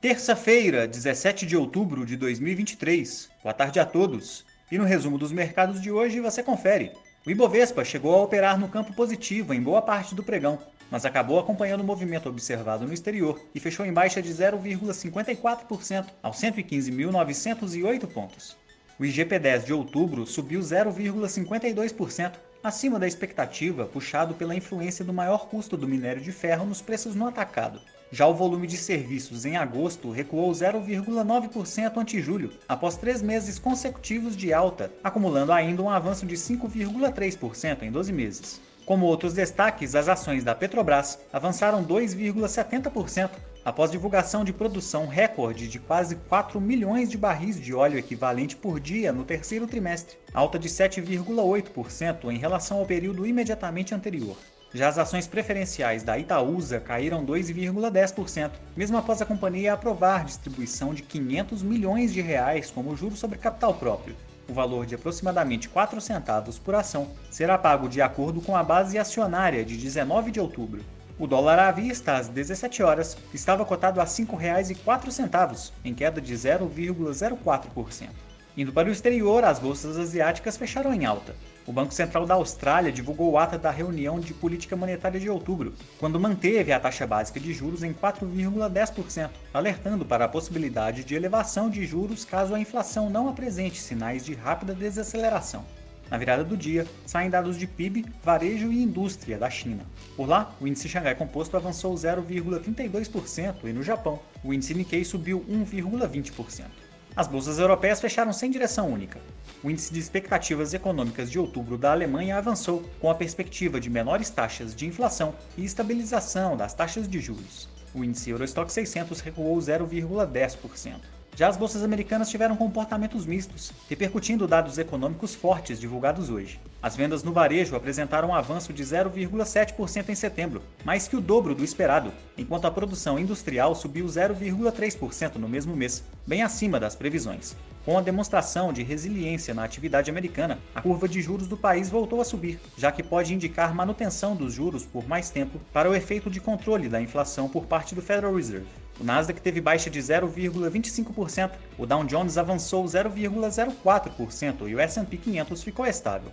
Terça-feira, 17 de outubro de 2023. Boa tarde a todos. E no resumo dos mercados de hoje você confere. O Ibovespa chegou a operar no campo positivo em boa parte do pregão, mas acabou acompanhando o movimento observado no exterior e fechou em baixa de 0,54% aos 115.908 pontos. O IGP-10 de outubro subiu 0,52%, acima da expectativa, puxado pela influência do maior custo do minério de ferro nos preços no atacado. Já o volume de serviços em agosto recuou 0,9% ante julho, após três meses consecutivos de alta, acumulando ainda um avanço de 5,3% em 12 meses. Como outros destaques, as ações da Petrobras avançaram 2,70% após divulgação de produção recorde de quase 4 milhões de barris de óleo equivalente por dia no terceiro trimestre, alta de 7,8% em relação ao período imediatamente anterior. Já as ações preferenciais da Itaúsa caíram 2,10%, mesmo após a companhia aprovar distribuição de 500 milhões de reais como juros sobre capital próprio. O valor de aproximadamente 4 centavos por ação será pago de acordo com a base acionária de 19 de outubro. O dólar à vista, às 17 horas, estava cotado a R$ 5,04, em queda de 0,04%. Indo para o exterior, as bolsas asiáticas fecharam em alta. O Banco Central da Austrália divulgou o ata da reunião de política monetária de outubro, quando manteve a taxa básica de juros em 4,10%, alertando para a possibilidade de elevação de juros caso a inflação não apresente sinais de rápida desaceleração. Na virada do dia, saem dados de PIB, varejo e indústria da China. Por lá, o índice Xangai Composto avançou 0,32% e no Japão, o índice Nikkei subiu 1,20%. As bolsas europeias fecharam sem direção única. O índice de expectativas econômicas de outubro da Alemanha avançou, com a perspectiva de menores taxas de inflação e estabilização das taxas de juros. O índice Eurostock 600 recuou 0,10%. Já as bolsas americanas tiveram comportamentos mistos, repercutindo dados econômicos fortes divulgados hoje. As vendas no varejo apresentaram um avanço de 0,7% em setembro, mais que o dobro do esperado, enquanto a produção industrial subiu 0,3% no mesmo mês, bem acima das previsões. Com a demonstração de resiliência na atividade americana, a curva de juros do país voltou a subir, já que pode indicar manutenção dos juros por mais tempo para o efeito de controle da inflação por parte do Federal Reserve. O Nasdaq teve baixa de 0,25%, o Dow Jones avançou 0,04% e o S&P 500 ficou estável.